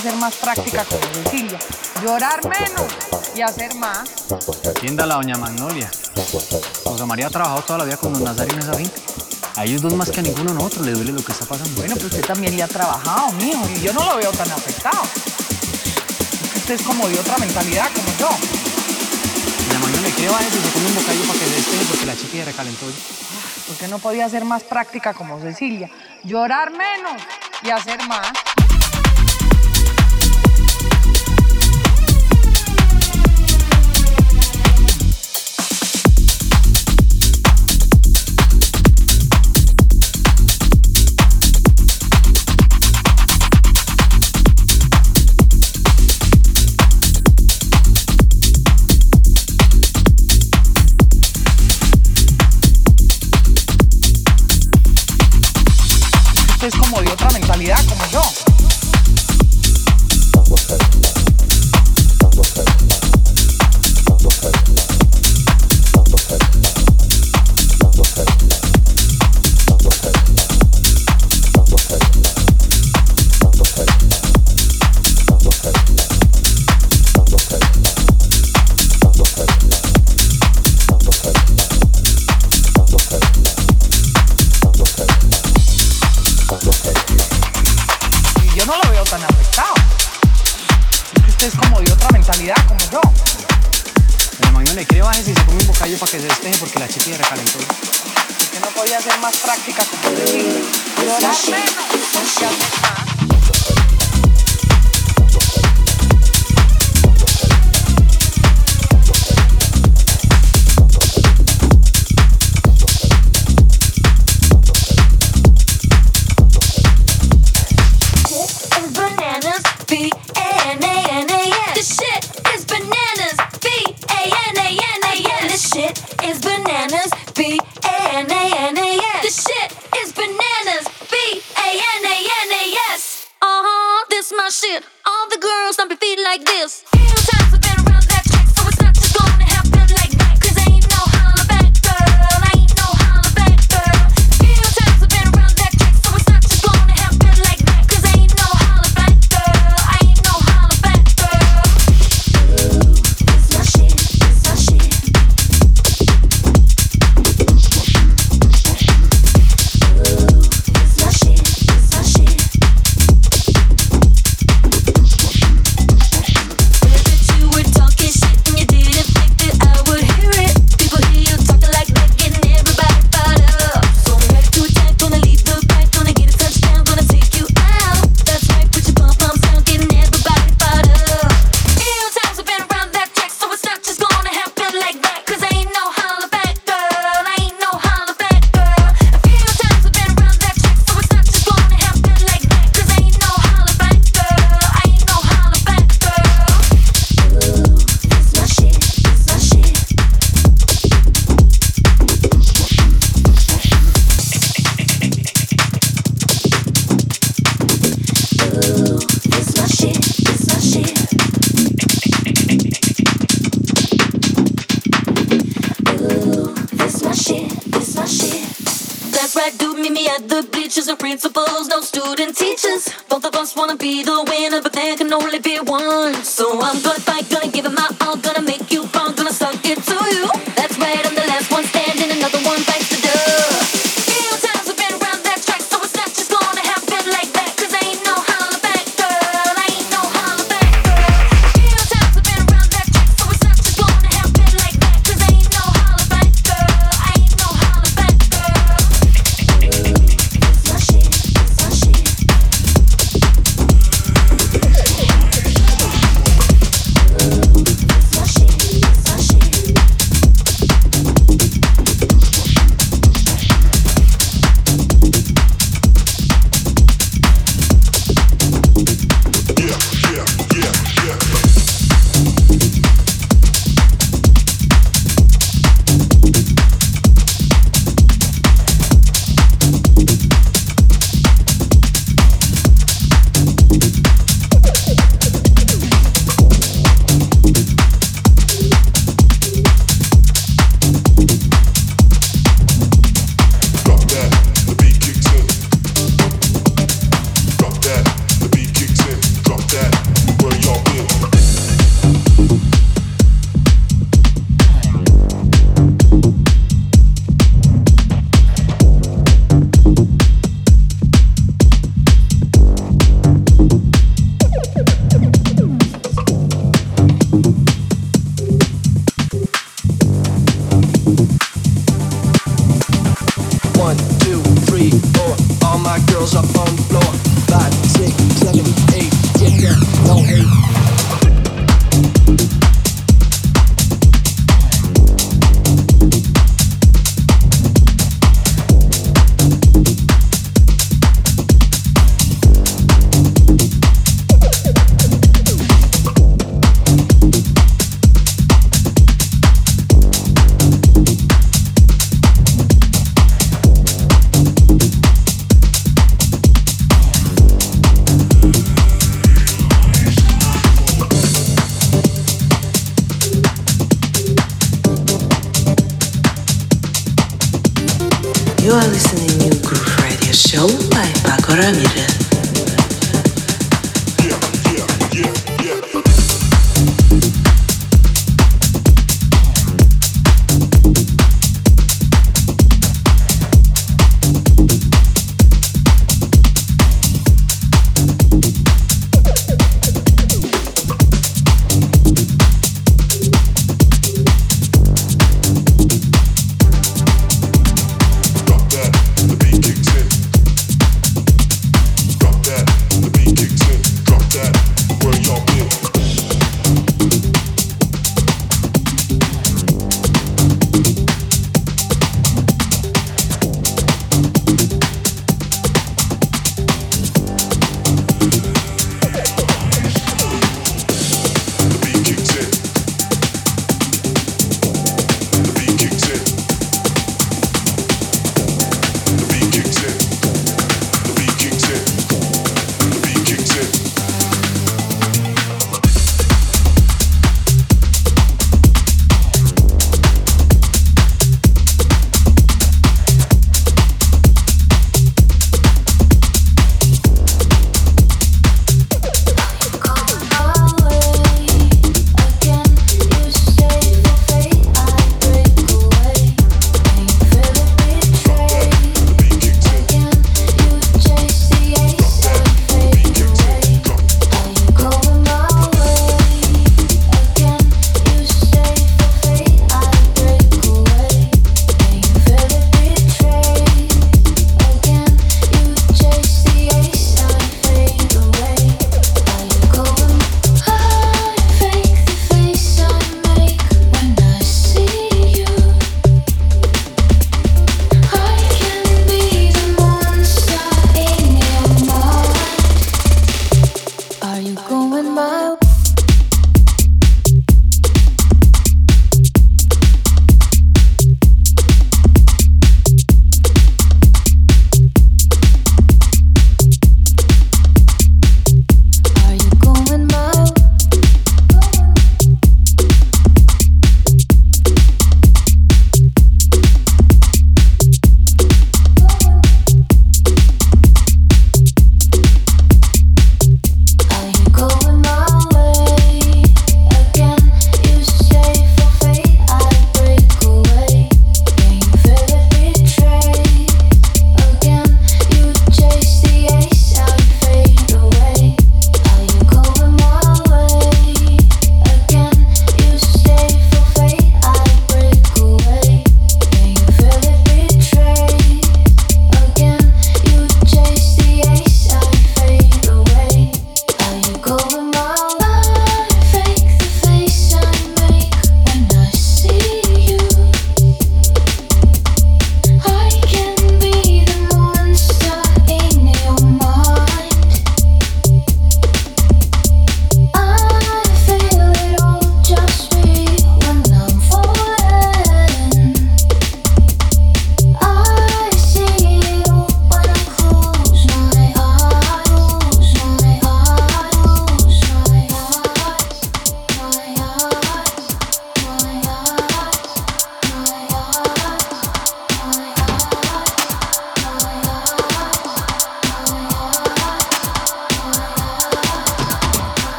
hacer más práctica con Cecilia. Llorar menos y hacer más. Atienda la doña Magnolia. Rosa María ha trabajado toda la vida con don Nazario en esa finca. A ellos dos más que a ninguno nosotros le duele lo que está pasando. Bueno, pero usted también le ha trabajado, mijo. Y yo no lo veo tan afectado. Usted es como de otra mentalidad, como yo. La Magnolia, ¿qué va a eso? Se un bocadillo para que se despegue porque la chiquilla recalentó. Porque no podía ser más práctica como Cecilia. Llorar menos y hacer más. como yo. le cree bájese y se come un bocadillo para que se desteje porque la chica se recalentó. Porque no podía más. me at the bleachers and principals, no student teachers. Both of us wanna be the winner, but there can only be one. So I'm gonna fight, gonna give it my all, gonna make you fall, gonna suck it to you. That's right, I'm the last one standing, another one fight.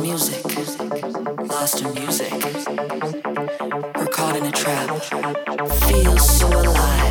Music, lost in music, We're caught in a trap. Feels so alive.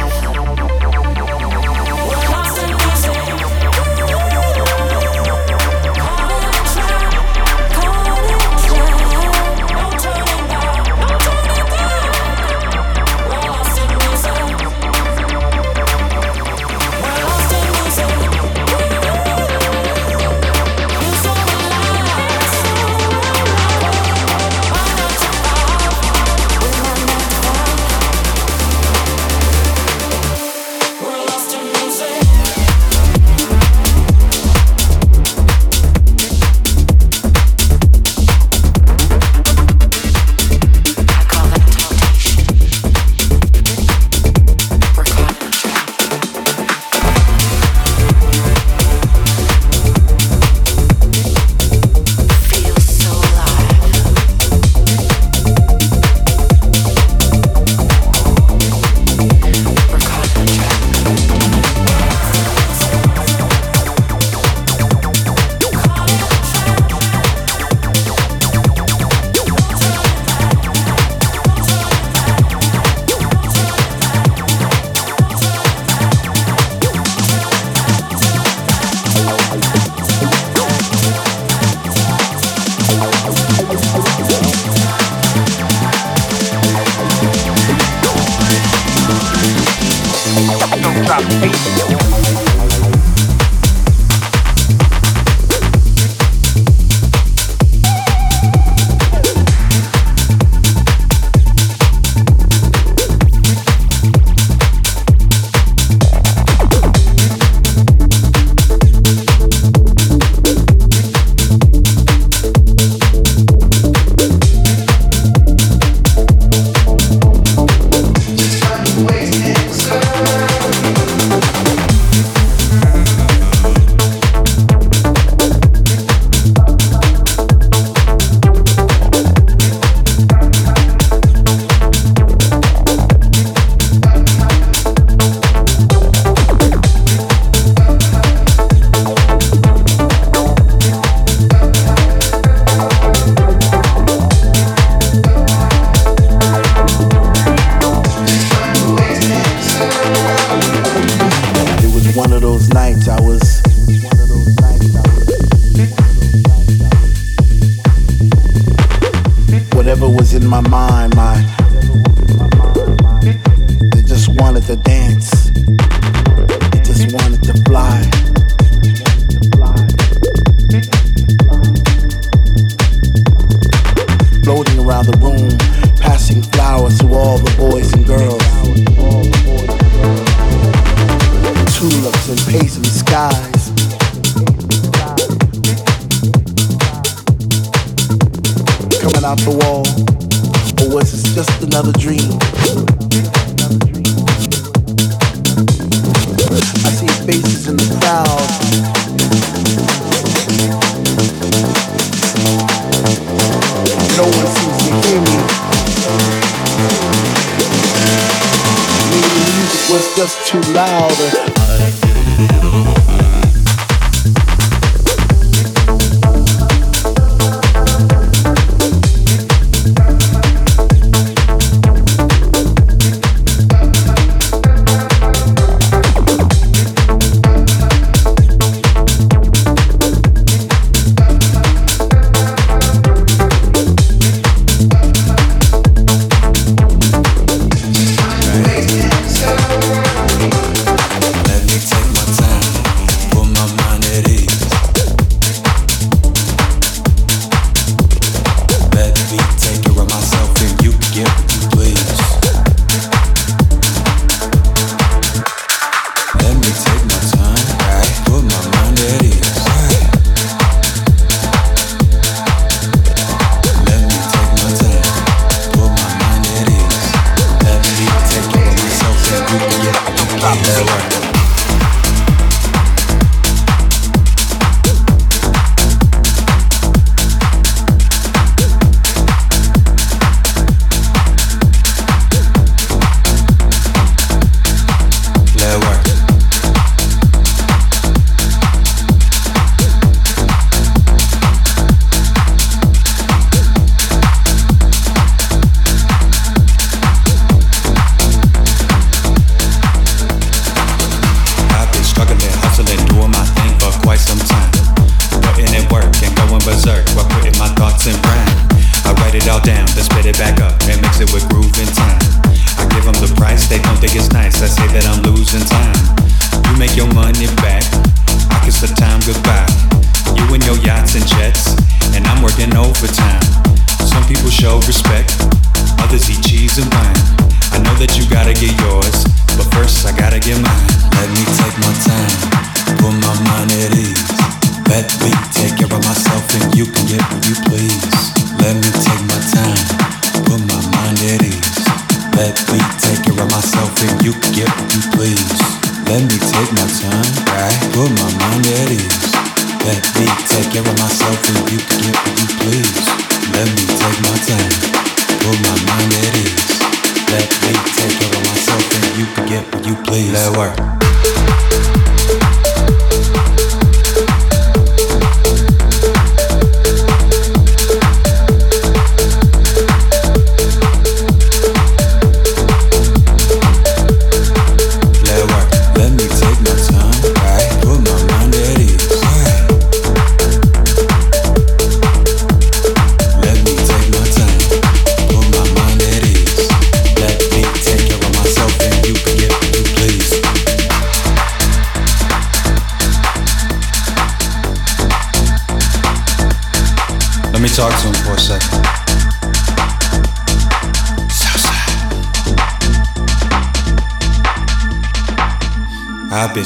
your mind. Let me take my time.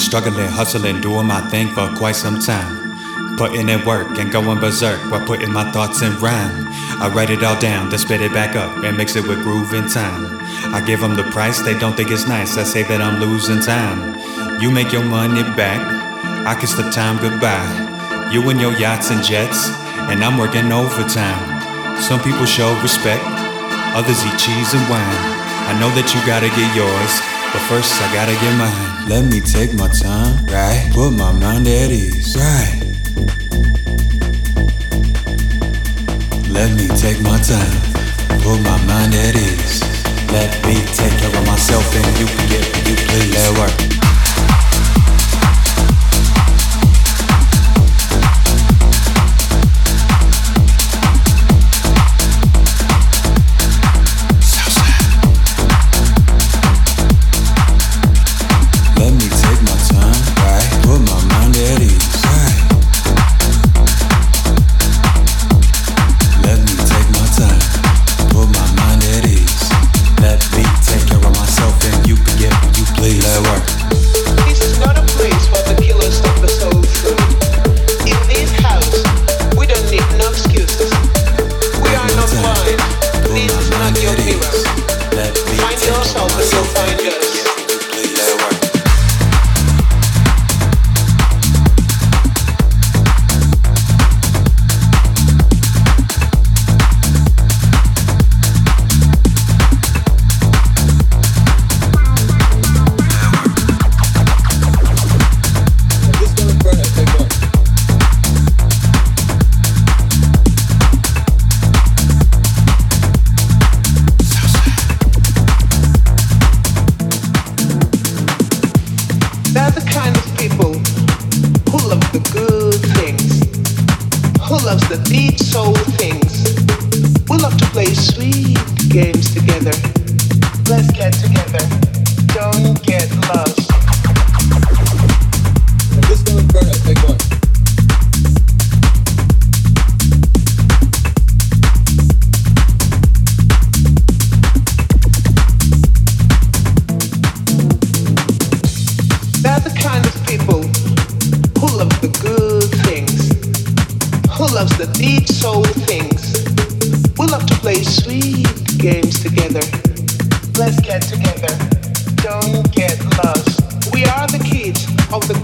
struggling, hustling, doing my thing for quite some time. Putting in work and going berserk while putting my thoughts in rhyme. I write it all down, then spit it back up and mix it with groove and time. I give them the price, they don't think it's nice. I say that I'm losing time. You make your money back, I kiss the time goodbye. You and your yachts and jets, and I'm working overtime. Some people show respect, others eat cheese and wine. I know that you gotta get yours, but first I gotta get mine. Let me take my time, right? Put my mind at ease, right? Let me take my time, put my mind at ease. Let me take care of myself and you can get what you please. Let work.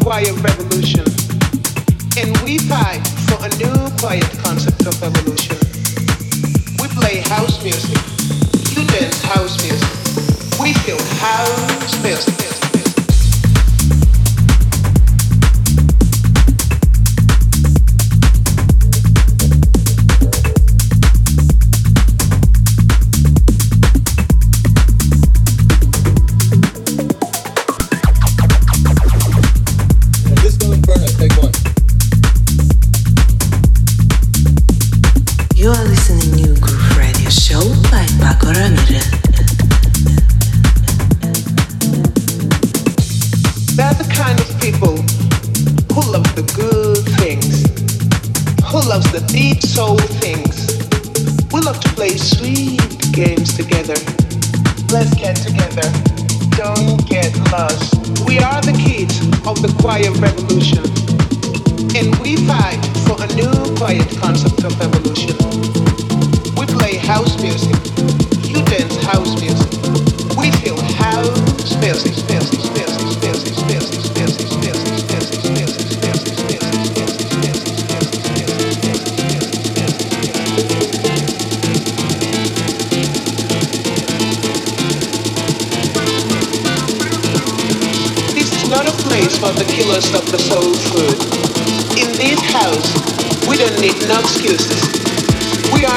quiet revolution. And we fight for a new quiet concept of evolution. We play house music. You dance house music. We feel house music.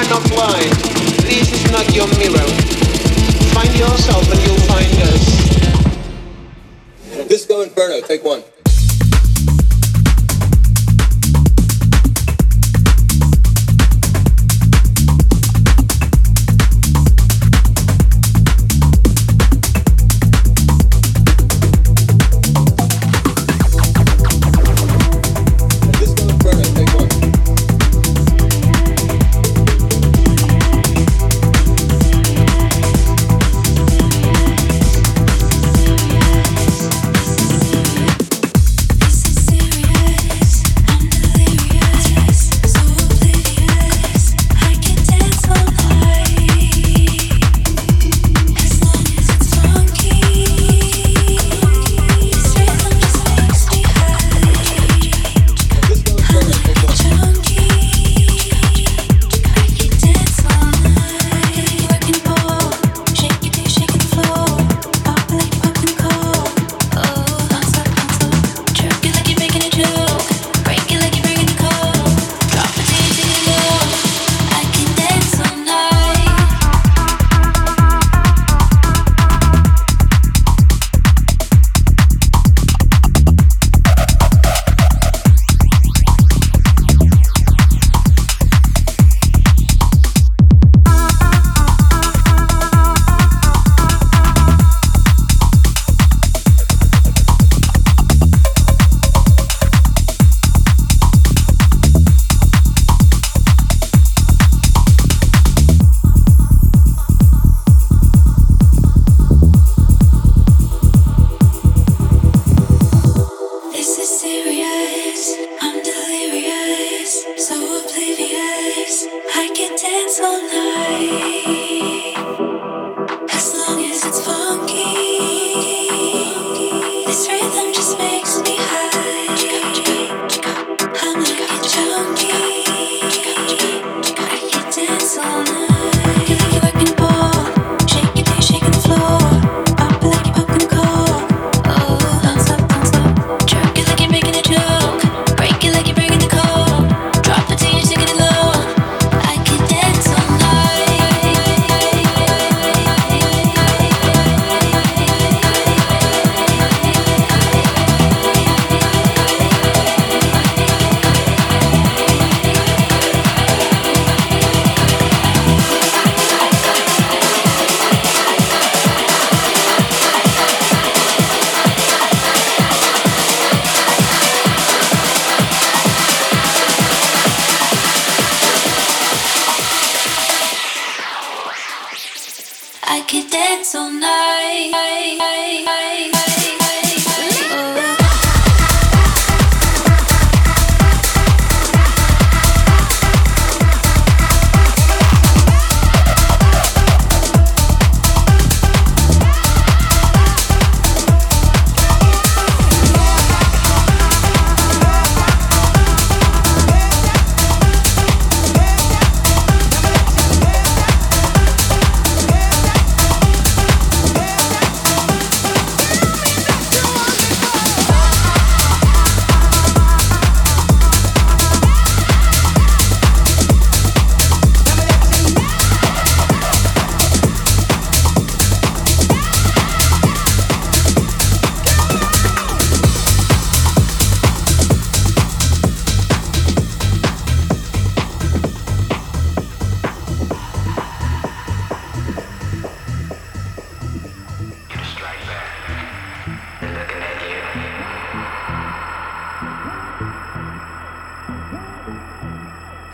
not blind. This is not your mirror. Find yourself and you'll find us. Disco Inferno, take one.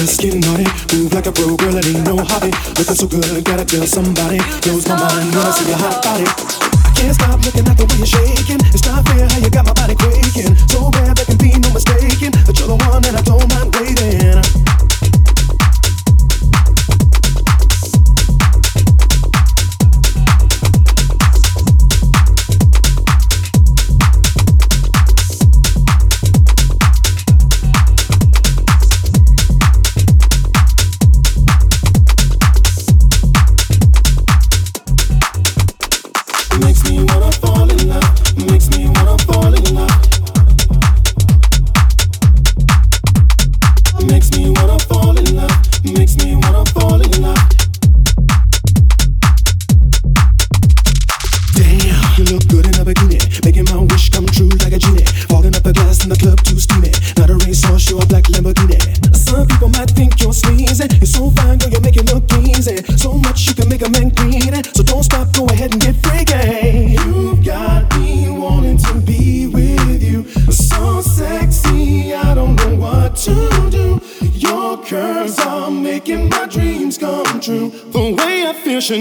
Just get naughty. Move like a pro, girl, it ain't no hobby. Looking so good, gotta tell somebody. Knows my mind when I see your hot body. I can't stop looking at the way you're shaking. It's not fair how you got my body quaking. So bad there can be no mistaking that you're the one that I don't mind waiting.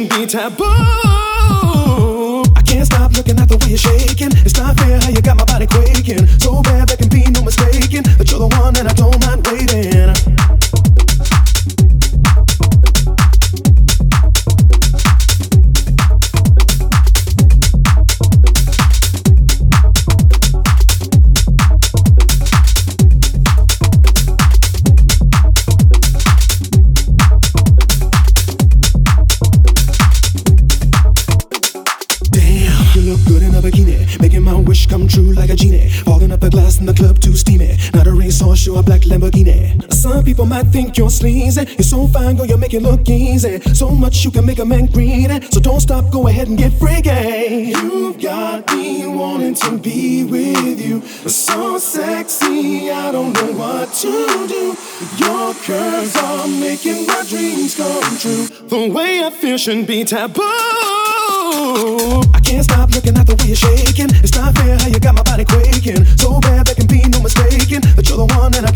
Be taboo. Might think you're sleazy. You're so fine, girl, you make it look easy. So much you can make a man greedy. So don't stop, go ahead and get freaky. You've got me wanting to be with you. So sexy, I don't know what to do. Your curves are making my dreams come true. The way I feel shouldn't be taboo. I can't stop looking at the way you're shaking. It's not fair how you got my body quaking. So bad there can be no mistaking that you're the one and I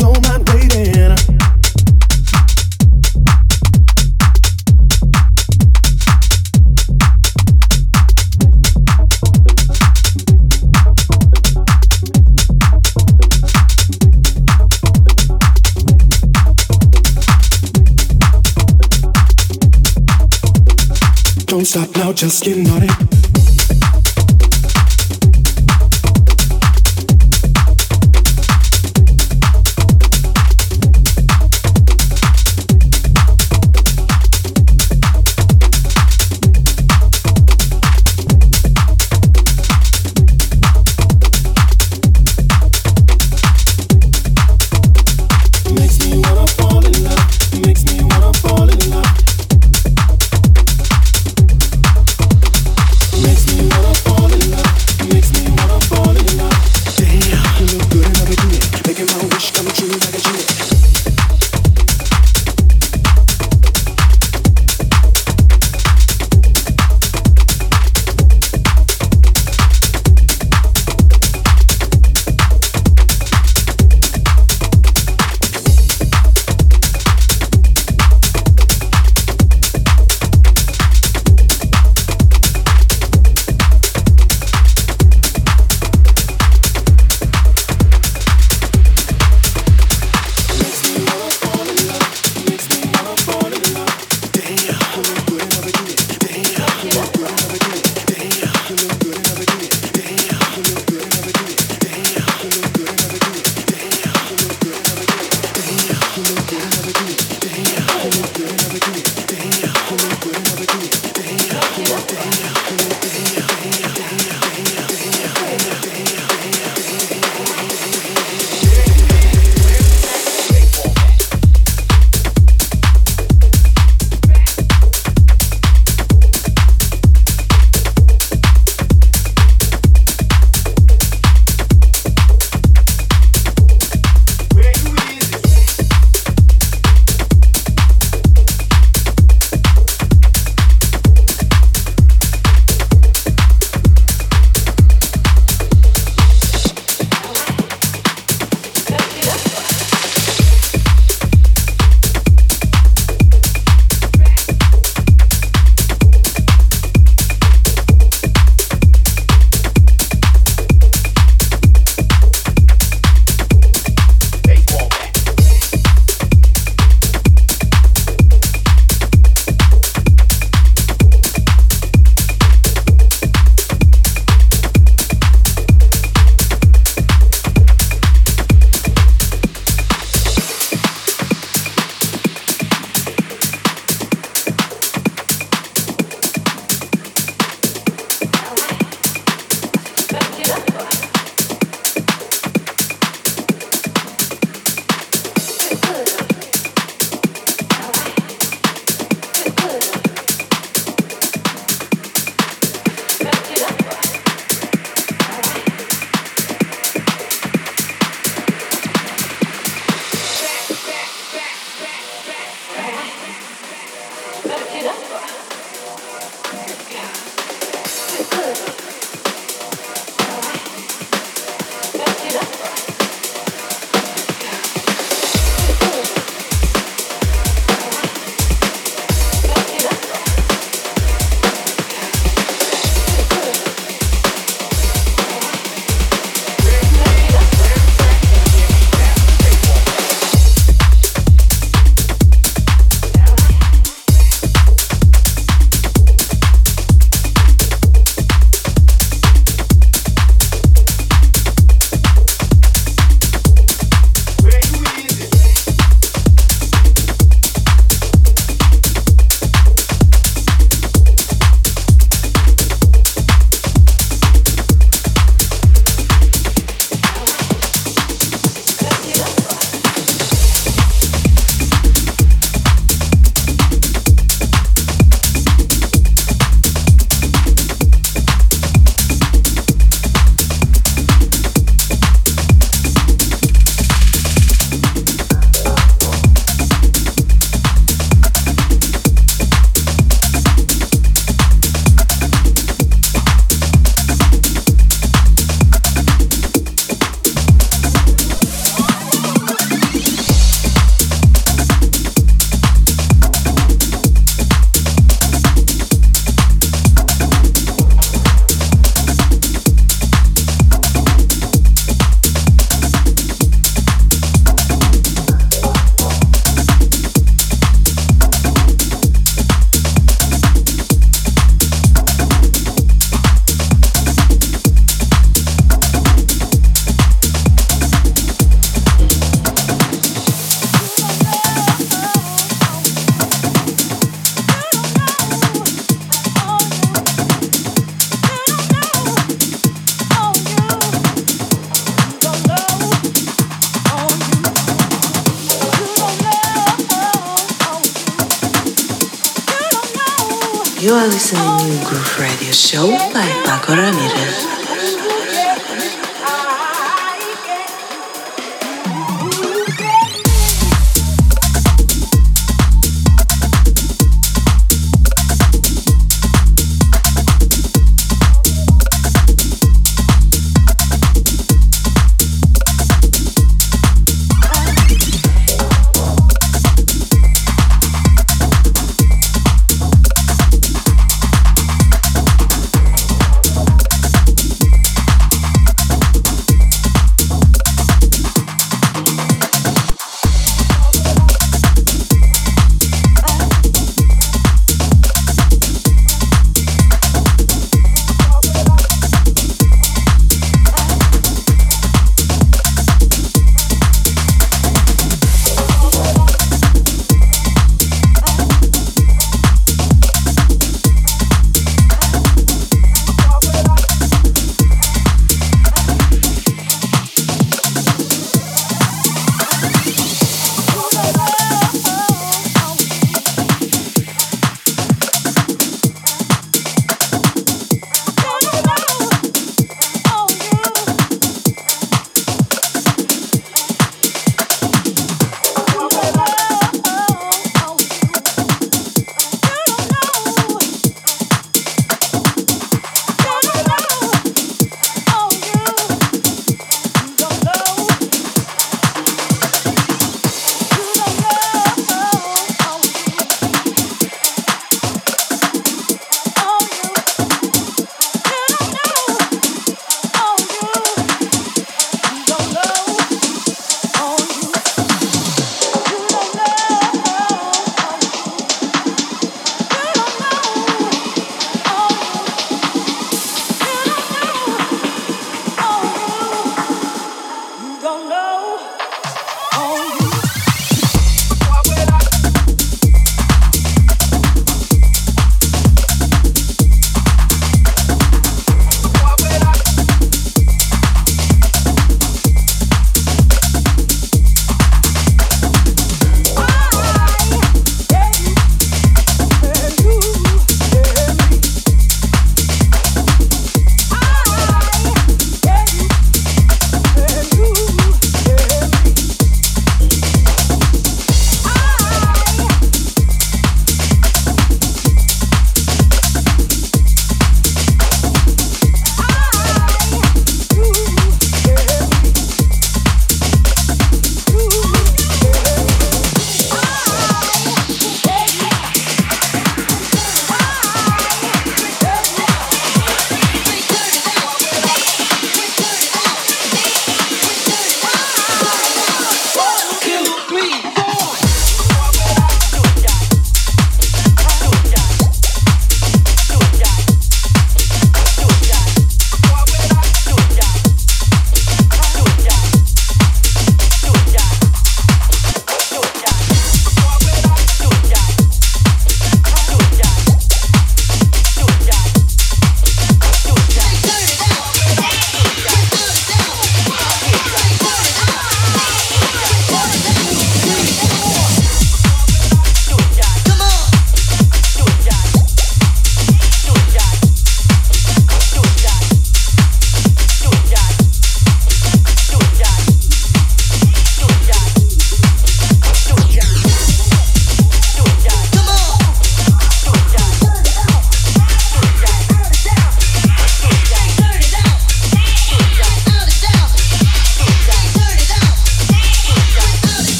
stop now, just get naughty.